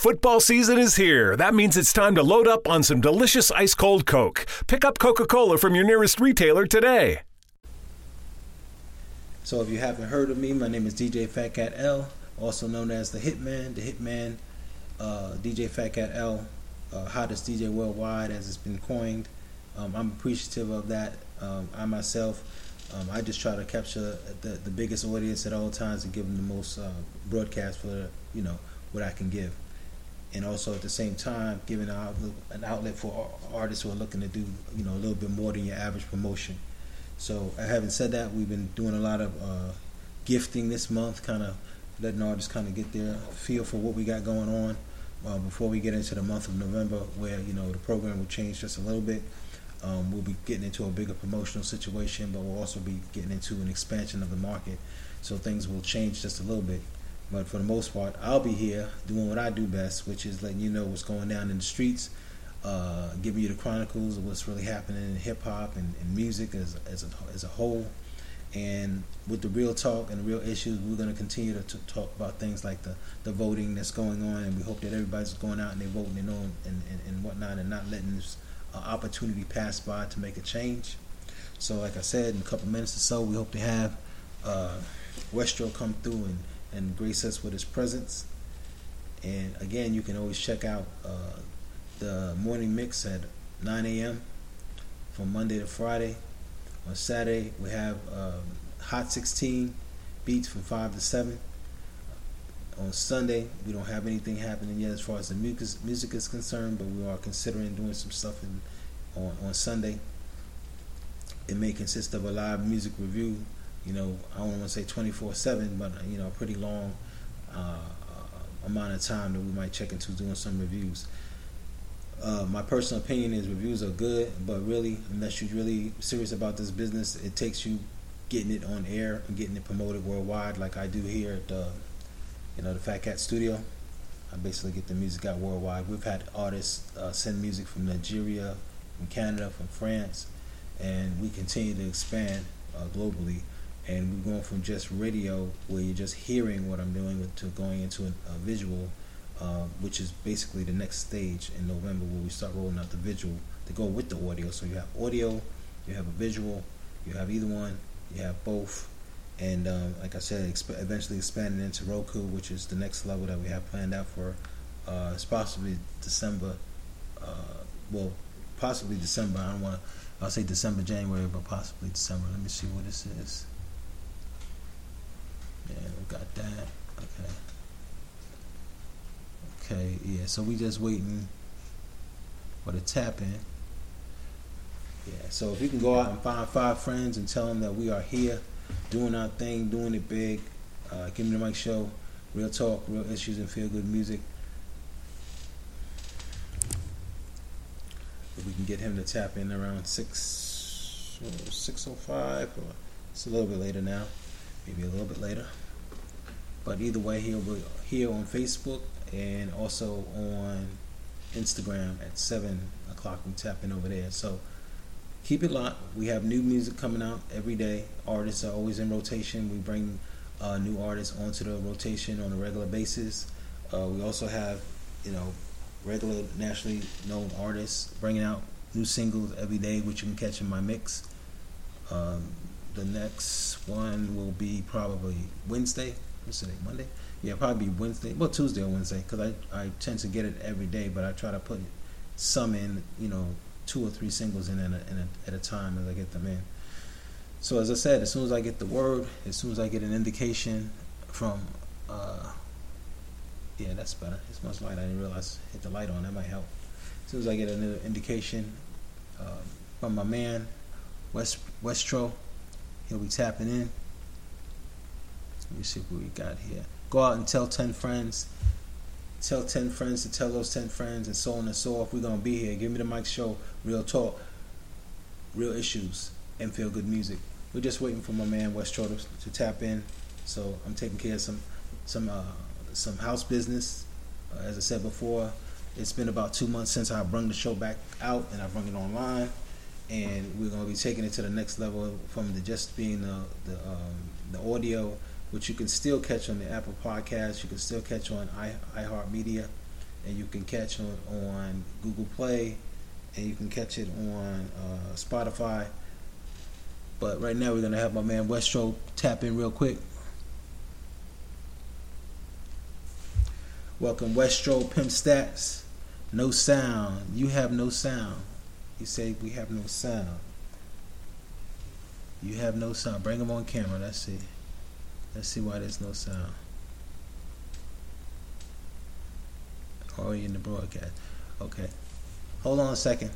Football season is here. That means it's time to load up on some delicious ice cold Coke. Pick up Coca Cola from your nearest retailer today. So, if you haven't heard of me, my name is DJ Phat Kat El, also known as the Hitman. The Hitman, uh, DJ Phat Kat El, uh, hottest DJ worldwide, as it's been coined. Um, I'm appreciative of that. Um, I myself, um, I just try to capture the, the biggest audience at all times and give them the most uh, broadcast for you know what I can give, and also at the same time giving an outlet, an outlet for artists who are looking to do you know a little bit more than your average promotion. So, having said that, we've been doing a lot of uh, gifting this month, kind of letting artists kind of get their feel for what we got going on. Uh, before we get into the month of November, where you know the program will change just a little bit, um, we'll be getting into a bigger promotional situation, but we'll also be getting into an expansion of the market. So things will change just a little bit. But for the most part, I'll be here doing what I do best, which is letting you know what's going down in the streets, uh, giving you the chronicles of what's really happening in hip hop and, and, music as, as, a, as a whole. And with the real talk and the real issues, we're going to continue to, to, talk about things like the, the voting that's going on. And we hope that everybody's going out and they're voting and, on, and, and, and whatnot and not letting this uh, opportunity pass by to make a change. So, like I said, in a couple minutes or so, we hope to have uh, Westro come through and, and grace us with his presence. And again, you can always check out uh, the morning mix at 9 a.m. from Monday to Friday. On Saturday, we have um, Hot 16 beats from 5 to 7. On Sunday, we don't have anything happening yet as far as the music, is concerned, but we are considering doing some stuff in, on, on Sunday. It may consist of a live music review you know, I don't want to say 24 7, but, you know, a pretty long uh, amount of time that we might check into doing some reviews. Uh, my personal opinion is reviews are good, but really, unless you're really serious about this business, it takes you getting it on air and getting it promoted worldwide, like I do here at the, you know, the Phat Kat Studio. I basically get the music out worldwide. We've had artists uh, send music from Nigeria, from Canada, from France, and we continue to expand uh, globally and we're going from just radio where you're just hearing what I'm doing to going into a, visual, uh, which is basically the next stage in November where we start rolling out the visual to go with the audio. So you have audio, you have a visual, you have either one, you have both, and um, like I said, exp- eventually expanding into Roku, which is the next level that we have planned out for. Uh, it's possibly December. Uh, well, possibly December. I don't want to. I'll say December, January, but possibly December. Let me see what this is. We got that. Okay. Okay, yeah, so we just waiting for the tap in. Yeah, so if you can go out and find five friends and tell them that we are here, doing our thing, doing it big, uh, give me the mic show, real talk, real issues, and feel good music. If we can get him to tap in around six, six oh five, or it's a little bit later now, maybe a little bit later. But either way, he'll be here on Facebook and also on Instagram at 7 o'clock. We tap tapping over there. So keep it locked. We have new music coming out every day. Artists are always in rotation. We bring uh, new artists onto the rotation on a regular basis. Uh, we also have, you know, regular nationally known artists bringing out new singles every day, which you can catch in my mix. Um, the next one will be probably Wednesday what's today? Monday? Yeah, probably Wednesday. Well, Tuesday or Wednesday, because I, I tend to get it every day, but I try to put some in, you know, two or three singles in, a, in a, at a time as I get them in. So as I said, as soon as I get the word, as soon as I get an indication from, uh, yeah, that's better. It's much light. I didn't realize hit the light on. That might help. As soon as I get an indication uh, from my man West Westro, he'll be tapping in. Let me see what we got here. Go out and tell 10 friends. Tell 10 friends to tell those 10 friends, and so on and so forth. We're going to be here. Give me the mic show. Real talk. Real issues. And feel good music. We're just waiting for my man West to, to tap in. So I'm taking care of some some uh, some house business. Uh, as I said before, it's been about two months since I brought the show back out and I brought it online, and we're gonna be taking it to the next level from the just being the the, um, the audio which you can still catch on the Apple Podcast. You can still catch on iHeartMedia. and you can catch it on Google Play, and you can catch it on uh, Spotify. But right now, we're gonna have my man Westro tap in real quick. Welcome, Westro Pimp Stats. No sound. You have no sound. You say we have no sound. You have no sound. Bring him on camera. Let's see. Let's see why there's no sound. Oh, or in the broadcast. Okay. Hold on a second.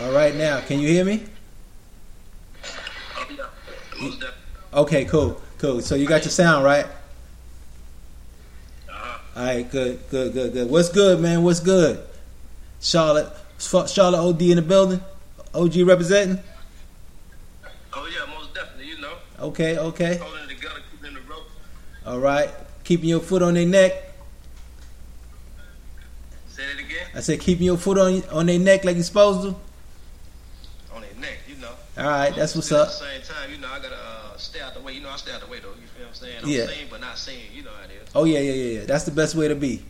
All right, now, can you hear me? Okay, cool, cool. So you got your sound right. Uh-huh. All right, good, good, good, good. What's good, man? What's good? Charlotte, Charlotte OD in the building. OG representing. Oh yeah, most definitely. You know. Okay, okay. Holding it together, keeping the rope. All right, keeping your foot on their neck. Say it again. I said keeping your foot on on their neck like you're supposed to. On their neck, you know. All right, that's what's up. At the same time, you know, I gotta uh, stay out the way. You know, I stay out the way though. You feel what I'm saying? I'm Yeah. saying, but not saying. You know how it is. Oh yeah, yeah, yeah, yeah. That's the best way to be.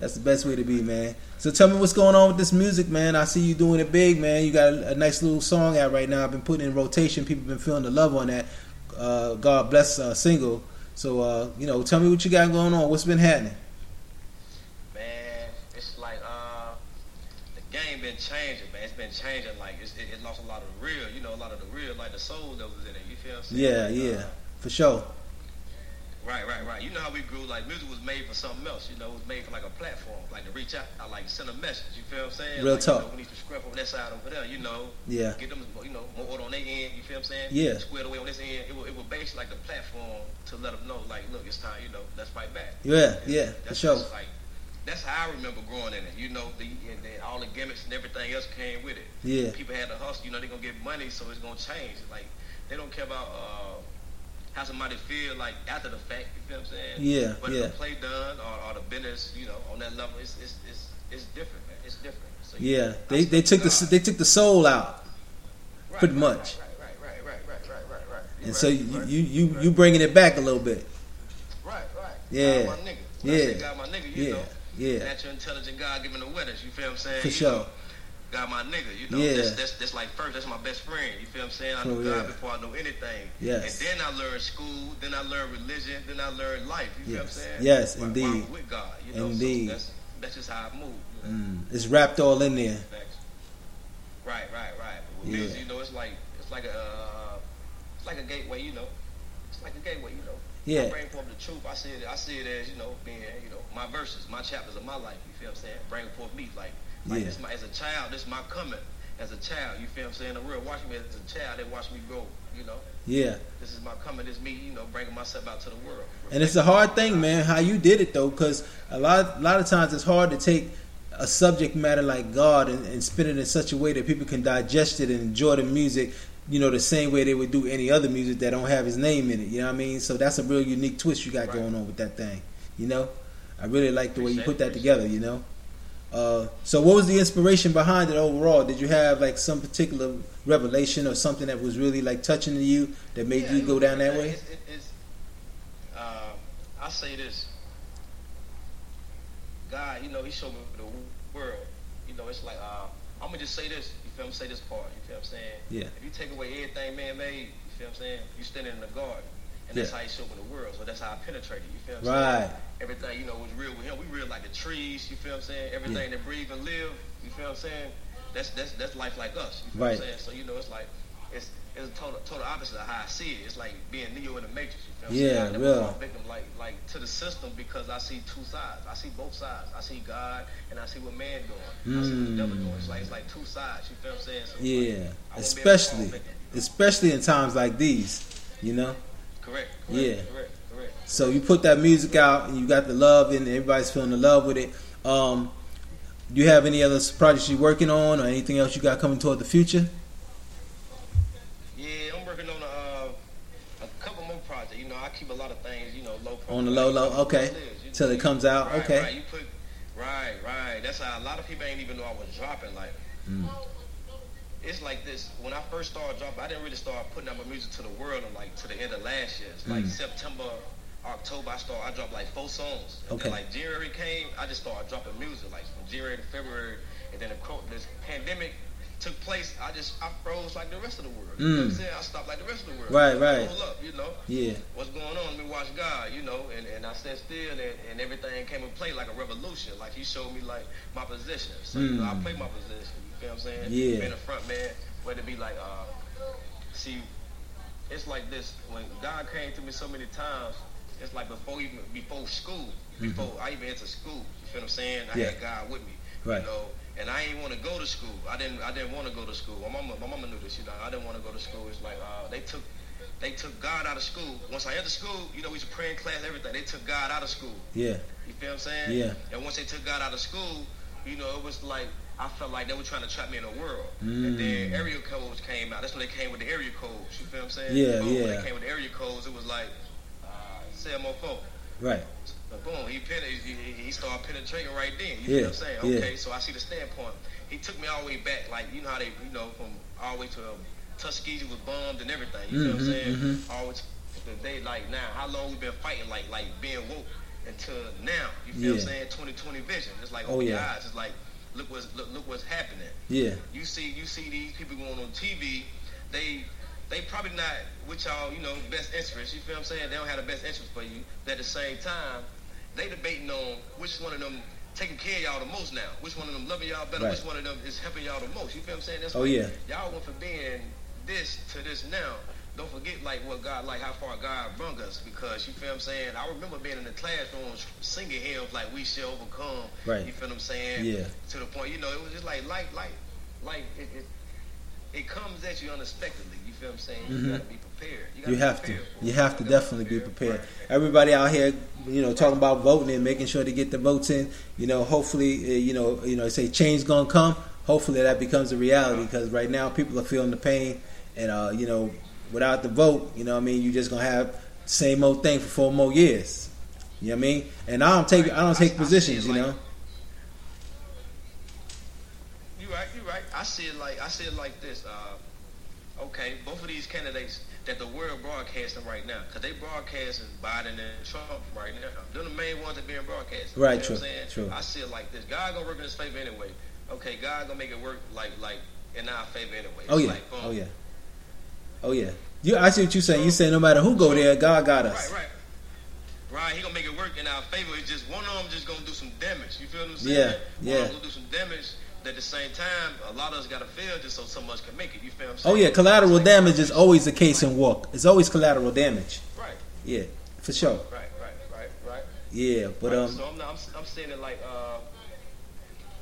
That's the best way to be, man. So tell me what's going on with this music, man. I see you doing it big, man. You got a, a nice little song out right now. I've been putting in rotation. People been feeling the love on that. Uh, God bless uh, single. So uh, you know, tell me what you got going on. What's been happening? Man, it's like uh, the game been changing, man. It's been changing. Like it's, it, it lost a lot of the real. You know, a lot of the real, like the soul that was in it. You feel what I'm saying? Yeah, yeah, uh, for sure. Right, right, right. You know how we grew. Like music was made for something else. You know, it was made for like a platform, like to reach out, I like send a message. You feel what I'm saying? Real like, talk. You know, we need to scrap on that side over there. You know, Yeah, get them, you know, more order on their end. You feel what I'm saying? Yeah. Squared away on this end. It was, it was basically like the platform to let them know, like, look, it's time. You know, let's fight back. yeah, And yeah, for that's sure. just Like, that's how I remember growing in it. You know, the and then all the gimmicks and everything else came with it. Yeah, People had to hustle. You know, they're gonna get money, so it's gonna change. Like, they don't care about. uh how somebody feel like after the fact, you feel what I'm saying? Yeah, But yeah. the play done or, or the business, you know, on that level, it's it's it's, it's different, man. It's different. So, yeah. know, They they took the they took the soul out, Right, pretty right, much. Right, right, right, right, right, right, right, right. and Right, so you you you you bringing it back a little bit. right, right. Yeah, God, my nigga. When I say yeah, God, my nigga, you Yeah, know, yeah, natural, intelligent God giving the winners. You feel what I'm saying? For You sure. know, God, my nigga. You know, Yeah. that's, that's that's like first. That's my best friend. You feel what I'm saying? I Oh, knew yeah. God before I knew anything. Yes. And then I learned school. Then I learned religion. Then I learned life. You feel what I'm saying? Yes, While- indeed. I'm with God. You know, Indeed. So that's that's just how I move. You know? mm, it's wrapped all in there. Right, right, right. But with Yeah. music, you know, it's like it's like a uh, it's like a gateway. You know, it's like a gateway. You know. Yeah. I bring forth the truth. I see it. I see it as you know being you know my verses, my chapters of my life. You feel what I'm saying? Bring forth me like like Yeah. this. My, as a child, this my coming. As a child, you feel what I'm saying? The world watching me as a child. They watch me grow. You know, Yeah. this is my coming. This me. You know, bringing myself out to the world. And it's a hard thing, man, how you did it though, because a lot, a lot of times it's hard to take a subject matter like God and, and spin it in such a way that people can digest it and enjoy the music, you know, the same way they would do any other music that don't have His name in it. You know what I mean? So that's a real unique twist you got Right. going on with that thing. You know, I really like the way you put that appreciate together. You know. Uh, so what was the inspiration behind it overall? Did you have like some particular revelation or something that was really like touching to you that made Yeah, you go down that way? It's, it- it's, uh, I say this. God, you know, He showed me the world. You know, it's like uh, I'm gonna just say this. You feel me? Say this part. You feel what I'm saying? Yeah. If you take away everything man made, you feel what I'm saying? You standing in the garden, and that's Yeah. how He showed me the world. So that's how I penetrated. You feel what I'm saying? Right. Everything you know was real with Him. We real like the trees. You feel what I'm saying? Everything that breathe and live. You feel what I'm saying? That's that's that's life like us. You feel Right. what I'm saying? So you know, it's like it's it's a total total opposite of how I see it. It's like being Neo in the Matrix. You feel what I'm Yeah, saying? I never real. victim like like to the system because I see two sides. I see both sides. I see God and I see what man doing. I see what the devil hmm. doing. It's like it's like two sides. You feel what I'm saying? So like, Yeah, I won't be able to fall especially especially in times like these, you know. Correct. correct Yeah. Correct. Correct. So you put that music out and you got the love and everybody's feeling the love with it. Um, do you have any other projects you're working on or anything else you got coming toward the future? Yeah, I'm working on a, uh, a couple more projects. You know, I keep a lot of things, you know, low profile. On the low, low, okay. it is, you Till it comes out, right, okay. Right, put, right, right. That's how a lot of people ain't even know I was dropping. Like, Mm. It's like this. When I first started dropping, I didn't really start putting out my music to the world and like to the end of last year. It's like Mm. September, October, I start. I dropped like four songs. And Okay. Then, like January came, I just started dropping music. Like from January to February, and then the this pandemic took place. I just I froze like the rest of the world. You know what I'm Mm. saying? I stopped like the rest of the world. Right, right. Hold up, you know Yeah. what's going on? Let me watch God, you know, and, and I sat still and, and everything came in play like a revolution. Like he showed me like my position. So you know, I Mm. play my position. You feel what I'm saying? Yeah. Being a front man, whether it be like uh see it's like this, when God came to me so many times, it's like before even before school, before I even entered school, you feel what I'm saying? I Mm-hmm. Yeah. had God with me. Right. You know, and I didn't want to go to school. I didn't I didn't want to go to school. My mama my mama knew this, you know. I didn't want to go to school. It's like uh they took they took God out of school. Once I entered school, you know, we used to pray in class, everything. They took God out of school. Yeah. You feel what I'm saying? Yeah. And once they took God out of school, you know, it was like I felt like they were trying to trap me in a world. Mm. And then area codes came out. That's when they came with the area codes. You feel what I'm saying? Yeah, Boom, When they came with the area codes, it was like uh, CMO4. Right. But boom, he, pen- he, he- started penetrating right then. You Yeah, know what I'm saying? yeah. Okay, so I see the standpoint. He took me all the way back, like you know how they, you know, from all the way to um, Tuskegee was bombed and everything. You know what I'm Mhm, saying? mhm. All the way to the day, like now, how long we been fighting, like like being woke until now. You feel what I'm saying? 2020 vision. It's like Oh, your yeah. eyes. It's like look what's look, look what's happening. Yeah. You see you see these people going on TV, they they probably not with y'all, you know, best interest. You feel what I'm saying? They don't have the best interest for you. But at the same time, they debating on which one of them taking care of y'all the most now. Which one of them loving y'all better? Right. Which one of them is helping y'all the most? You feel what I'm saying? That's Oh, yeah. Y'all went from being this to this now. Don't forget like what God like how far God brought us because you feel I'm saying? I remember being in the classroom singing hymns like we shall overcome. Right. You feel what I'm saying? Yeah. To the point, you know, it was just like like like like it it, it comes at you unexpectedly. You feel what I'm saying? Mhm. You gotta be prepared. you, gotta You be have to. prepared for You have to definitely be prepared. Right. Everybody out here, you know, talking about voting and making sure to get the votes in. You know, hopefully, uh, you know, you know, say change gonna come. Hopefully that becomes a reality because right now people are feeling the pain, and uh, you know, without the vote, you know, what I mean, You're just gonna have the same old thing for four more years. You know what I mean? And I don't take, I don't take I positions. it You like- know, You right, you right. I see it like I see it like this. Uh, okay, both of these candidates that the world broadcasting right now, because they broadcasting Biden and Trump right now. They're the main ones that being broadcast. Right, You know true, what I'm saying? true. I see it like this. God gonna work in his favor anyway. Okay, God gonna make it work like like in our favor anyway. oh yeah, like, oh yeah, oh yeah. You, I see what you're saying. You say no matter who go there, God got us. Right, right. Right, he gonna make it work in our favor. It's just one of them just gonna do some damage. You feel what I'm saying? Yeah, One yeah. of them gonna do some damage. But at the same time, a lot of us gotta fail just so so much can make it. You feel what I'm Oh saying? yeah, collateral like- damage is always the case in war. It's always collateral damage. Right, Yeah, for sure. right, right, right, right. Yeah, but right. um, so I'm, not, I'm I'm saying it like uh,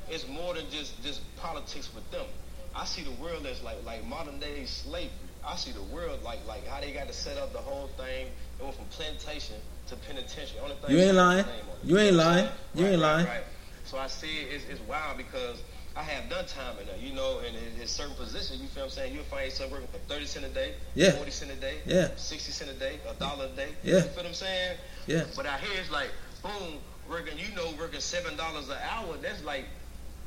it's more than just just politics with them. I see the world as like like modern day slavery. I see the world like like how they got to set up the whole thing. It went from plantation to penitentiary. Only thing You ain't lying. the name on it. You ain't know what I'm lying. saying? You Right, ain't right, lying. Right. So I see it, it's, it's wild because I have done time in there, you know, and in, in certain positions, you feel what I'm saying? You'll find yourself working for 30 cent a day, Yeah. 40 cent a day, Yeah. 60 cent a day, a dollar a day. Yeah. You feel what I'm saying? yeah, But out here it's like, boom, working, you know, working seven dollars an hour. That's like,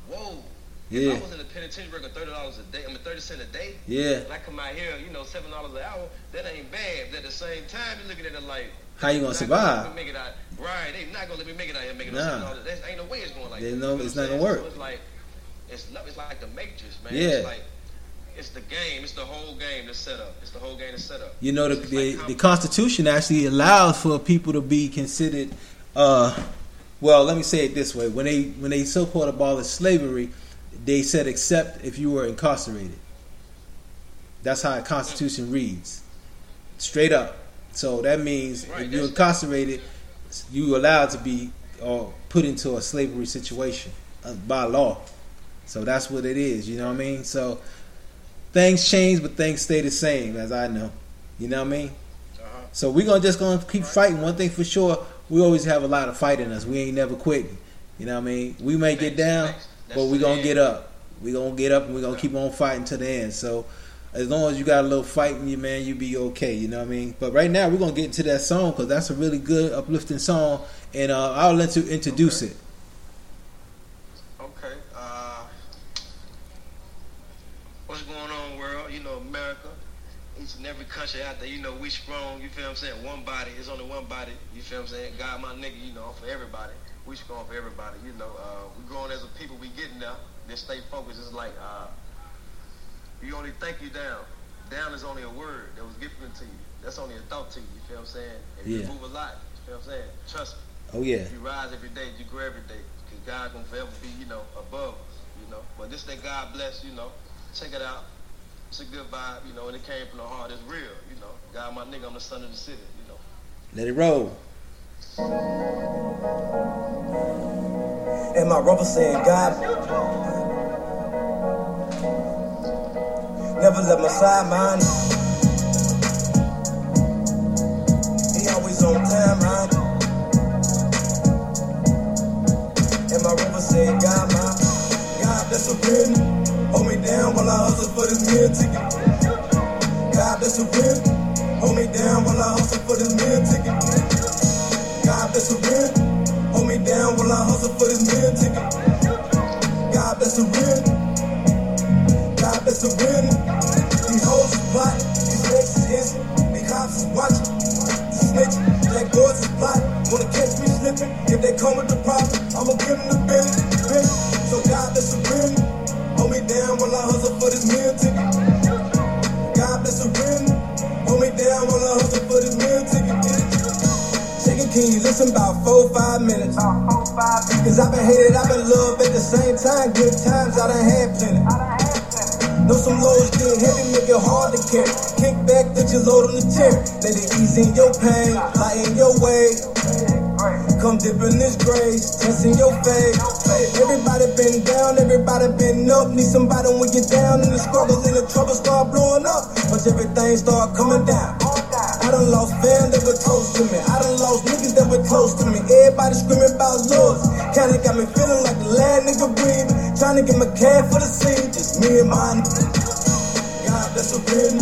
whoa. If yeah, I was in the penitentiary working thirty dollars a day, I mean thirty cent a day. yeah. And I come out here, you know, seven dollars an hour. That ain't bad. But at the same time, you're looking at it like, How you gonna survive? let me make it out. Right? They not gonna let me make it out here making Nah. $7. That's ain't no way it's going like no- You know it's not gonna work. So it's like, it's not, it's like the Matrix, man. Yeah. It's like, it's the game. It's the whole game that's set up. It's the whole game that's set up. You know, the the, like the Constitution actually allows for people to be considered. Uh, well, let me say it this way: when they when they so-called abolished slavery, they said except if you were incarcerated. That's how the Constitution reads, straight up. So that means Right, if you're incarcerated, you're allowed to be or put into a slavery situation uh, by law. So that's what it is. You know what I mean? So things change, but things stay the same, as I know. You know what I mean? Uh-huh. So we're gonna just gonna keep fighting. One thing for sure, we always have a lot of fight in us. We ain't never quitting. You know what I mean? We may get down. That's but we gonna end. get up. We gonna get up and we gonna keep on fighting to the end. So as long as you got a little fight in you, man, you be okay. You know what I mean? But right now we're gonna get into that song because that's a really good uplifting song, and uh, I'll let you introduce Okay. it. Okay. Uh, what's going on, world? You know, America. Each and every country out there, you know, we strong, you feel what I'm saying? One body, it's only one body, you feel what I'm saying? God, my nigga, you know, for everybody. We should strong for everybody, you know. Uh, we growing as a people, we getting there. Just stay focused. It's like, uh, you only think you down. Down is only a word that was given to you. That's only a thought to you, you feel what I'm saying? If Yeah. you move a lot, you feel what I'm saying? Trust me. Oh yeah. If You rise every day, you grow every day. Because God gonna forever be, you know, above us, you know. But this that God bless, you know. Check it out. It's a good vibe, you know, and it came from the heart. It's real, you know. God, my nigga, I'm the son of the city, you know. Let it roll. And my brother said, God, never let my side mind. He always on time, man. And my brother said, God, my God, that's a win. Hold me down while I hustle for this meal ticket. God, that's a win. Hold me down while I hustle for this for this meal ticket. God bless the win. God bless a win. These hoes is plot. These snakes is hissing. These cops is watching. Snitch. Black boys is plot. Wanna catch me slipping. If they come with the problem, I'ma give them the business. You listen about four, five minutes? Cause I've been hated, I've been loved at the same time. Good times, I done had plenty. Know some lows get heavy, make it hard to carry. Kick back, put your load on the chair. Let it ease in your pain, lighten your way. Come dip in this grace, testing your faith. Everybody been down, everybody been up. Need somebody when you're down and the struggles and the trouble start blowing up. Watch everything start coming down. I done lost fans that were close to me. I done lost niggas that were close to me. Everybody screaming about love. Kinda got me feeling like the last nigga breathing. Trying to get my cash for the scene. Just me and my God, that's a win.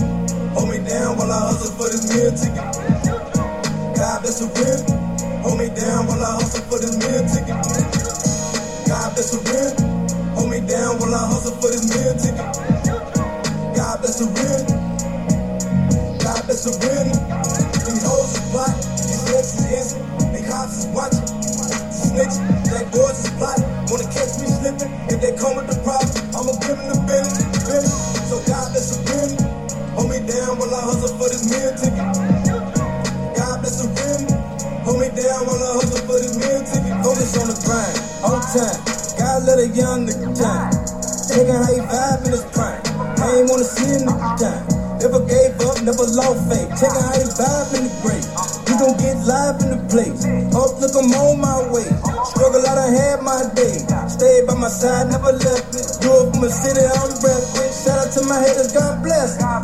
Hold me down while I hustle for this meal ticket. God, that's a win. Hold me down while I hustle for this meal ticket. God, that's a win. Hold me down while I hustle for this meal ticket. God, that's a. That's a win. These hoes is plot. These snakes is innocent. These cops is watching. Snitch. Black boys is plotting.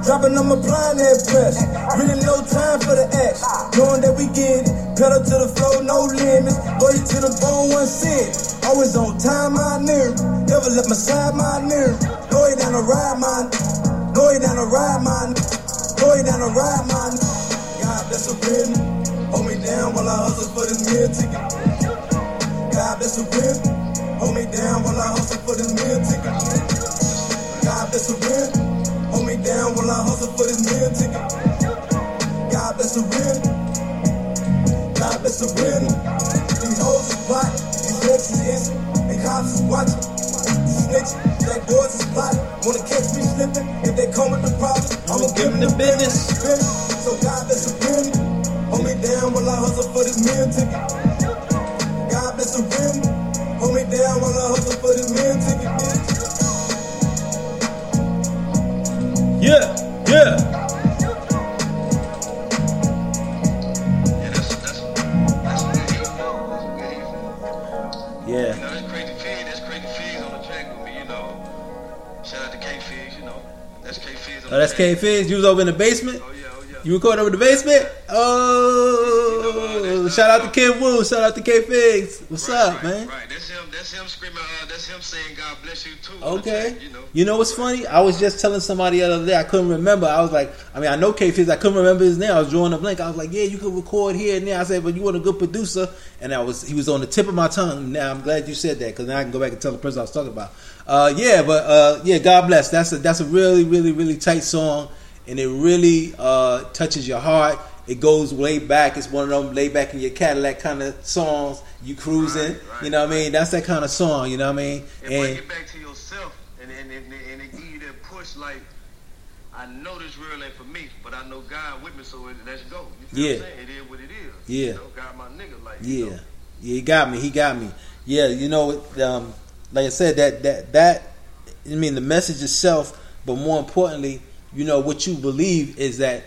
Dropping, on my applying that press. Really no time for the act. Knowing that we get it. Pedal to the floor, no limits. Loyal to the bone, one sit. Always on time, I near. Never let my side, my near. Know you down the ride, man. Know you down the ride, man. Know you down the ride, man. God, bless a win. Hold me down while I hustle for this meal ticket. God, bless a win. Hold me down while I hustle for this meal ticket. God, bless a win. Hold me down while I hustle for this meal ticket. God, that's a win. God, that's a win. These hoes is plot. These snakes is innocent. These cops is watching. Snitch. Black boys is plotting. Wanna catch me slipping. If they come with the problem, I'ma give them the business. So God, that's a win. Hold me down while I hustle for this meal ticket. God, that's a win. Hold me down while I hustle for this meal ticket. Good yeah. for. You Yeah. know, that's crazy Fig. That's crazy Figs on the track with me, you know. Shout out to K Figs, you know. That's K Figs on Oh, that's K. Fizz. You was over in the basement. Oh yeah, oh yeah. You recorded over the basement. Oh, shout out to Kid Wu. Shout out to K Figs. What's Right, up, right, man? Right, that's him. Screaming. Uh, that's him saying, "God bless you too." Okay. You know. You know what's funny? I was just telling somebody the other day. I couldn't remember. I was like, I mean, I know K Fizz. I couldn't remember his name. I was drawing a blank. I was like, yeah, you could record here and there. I said, but you want a good producer, and I was he was on the tip of my tongue. Now I'm glad you said that because now I can go back and tell the person I was talking about. Uh, yeah, but uh, yeah, God bless. That's a that's a really really really tight song. and it really uh, touches your heart. It goes way back. It's one of them lay back in your Cadillac kind of songs. You cruising, Right, right, you know what I mean? That's that kind of song, you know what I mean? and, bring it back to yourself and and, and, and it give you that push like I know this real ain't for me, but I know God with me, so it, let's go. You feel Yeah. what I'm saying? It is what it is. Yeah. You know, God my nigga, like you Yeah, know. yeah, he got me. He got me. Yeah, you know, um, like I said, that that that I mean the message itself, but more importantly, you know what you believe is that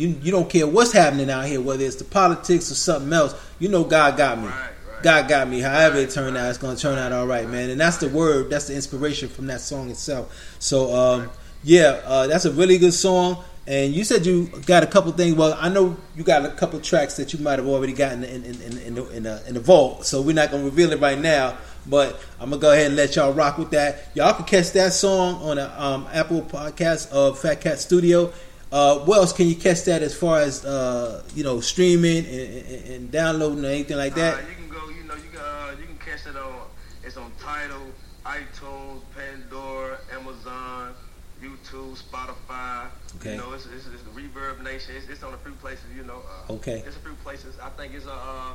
you you don't care what's happening out here, whether it's the politics or something else. You know, God got me. Right, right. God got me. However it turned out, it's going to turn out all right, man. And that's the word. That's the inspiration from that song itself. So, um, yeah, uh, that's a really good song. And you said you got a couple things. Well, I know you got a couple tracks that you might have already gotten in in, in, in, the, in, the, in the vault. So we're not going to reveal it right now. But I'm gonna go ahead and let y'all rock with that. Y'all can catch that song on the um, Apple Podcast of Phat Kat Studio. Uh, where else can you catch that as far as uh, you know streaming and, and, and downloading or anything like that? Uh, you can go, you know, you can uh, you can catch it on. It's on Tidal, iTunes, Pandora, Amazon, YouTube, Spotify. Okay. You know, it's, it's, it's the Reverb Nation. It's, it's on a few places. You know. Uh, Okay. It's a few places. I think it's a. Uh,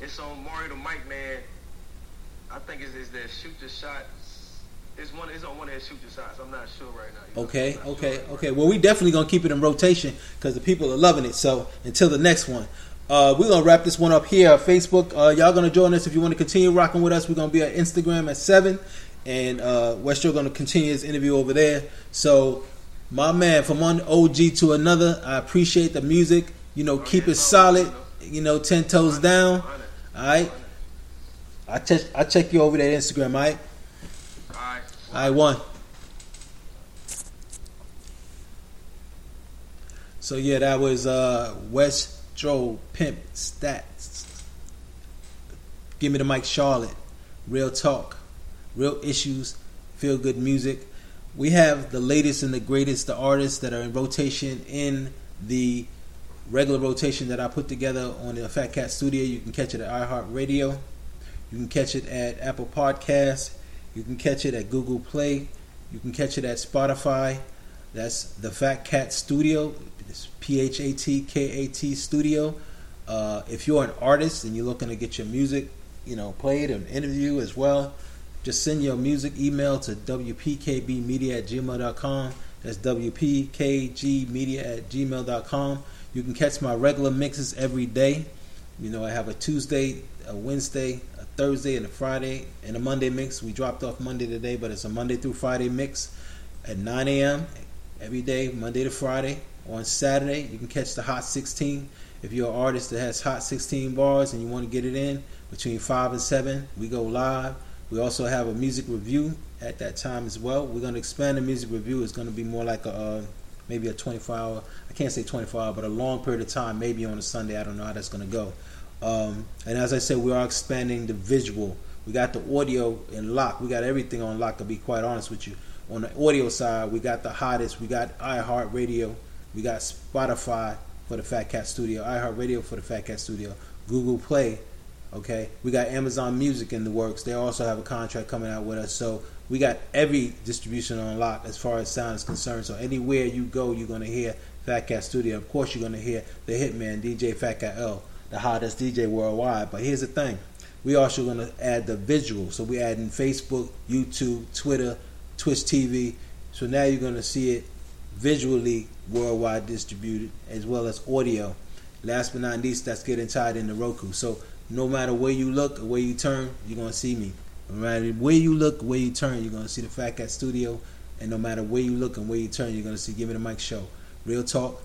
it's on Mario the Mike Man. I think it's, it's that shoot your shot. It's one. It's on one of his shoot your. I'm not sure right now. Okay, I'm sure okay, right now. okay. Well, we definitely gonna keep it in rotation because the people are loving it. So until the next one, uh, we're gonna wrap this one up here. Facebook, uh, y'all gonna join us if you want to continue rocking with us. We're gonna be on Instagram at seven, and uh, Westro gonna continue his interview over there. So, my man, from one OG to another, I appreciate the music. You know, keep yeah, it solid. You know, ten toes down. All right. I check. I check you over that Instagram. All right. I won. So yeah, that was uh Westro Pimp Stats. Give me the mic, Charlotte. Real talk, real issues, feel good music. We have the latest and the greatest, the artists that are in rotation in the regular rotation that I put together on the Phat Kat Studio. You can catch it at iHeartRadio. You can catch it at Apple Podcasts. You can catch it at Google Play. You can catch it at Spotify. That's the Phat Kat Studio. It's P H A T K A T Studio. Uh, if you're an artist and you're looking to get your music, you know, played and interview as well, just send your music email to wpkbmedia at gmail.com. That's wpkgmedia at gmail.com. You can catch my regular mixes every day. You know, I have a Tuesday, a Wednesday, Thursday, and a Friday, and a Monday mix. We dropped off Monday today, but it's a Monday through Friday mix at 9 a.m. every day, Monday to Friday. On Saturday, you can catch the Hot 16. If you're an artist that has Hot 16 bars and you want to get it in between 5 and 7, we go live. We also have a music review at that time as well. We're going to expand the music review. It's going to be more like a uh, maybe a 24 hour, I can't say 24 hour, but a long period of time, maybe on a Sunday. I don't know how that's going to go. Um, and as I said, we are expanding the visual. We got the audio in lock. We got everything on lock, to be quite honest with you. On the audio side, we got the hottest. We got iHeartRadio. We got Spotify for the Phat Kat Studio, iHeartRadio for the Phat Kat Studio, Google Play. Okay, we got Amazon Music in the works. They also have a contract coming out with us. So we got every distribution on lock as far as sound is concerned. So anywhere you go, you're gonna hear Phat Kat Studio. Of course, you're gonna hear the hitman DJ Phat Kat El, the hottest DJ worldwide. But here's the thing: we also gonna add the visual. So we add in Facebook, YouTube, Twitter, Twitch TV. So now you're gonna see it visually worldwide distributed as well as audio. Last but not least, that's getting tied into Roku. So no matter where you look or where you turn, you're gonna see me. No matter where you look, where you turn, you're gonna see the Phat Kat Studio. And no matter where you look and where you turn, you're gonna see Give Me the Mic Show. Real talk,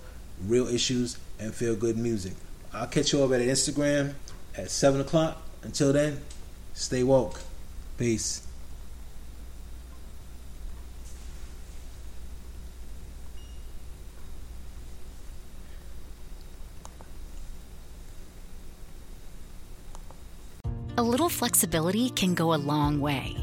real issues, and feel good music. I'll catch you over at Instagram at seven o'clock. Until then, stay woke. Peace. A little flexibility can go a long way.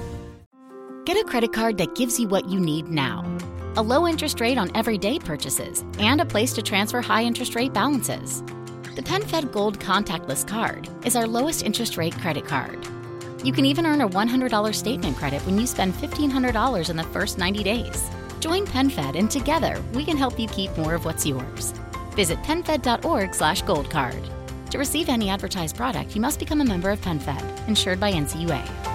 Get a credit card that gives you what you need now a low interest rate on everyday purchases, and a place to transfer high interest rate balances. The PenFed Gold Contactless Card is our lowest interest rate credit card. You can even earn a $100 statement credit when you spend $1,500 in the first 90 days. Join PenFed and together we can help you keep more of what's yours. Visit penfed.org slash goldcard. To receive any advertised product, you must become a member of PenFed, insured by NCUA.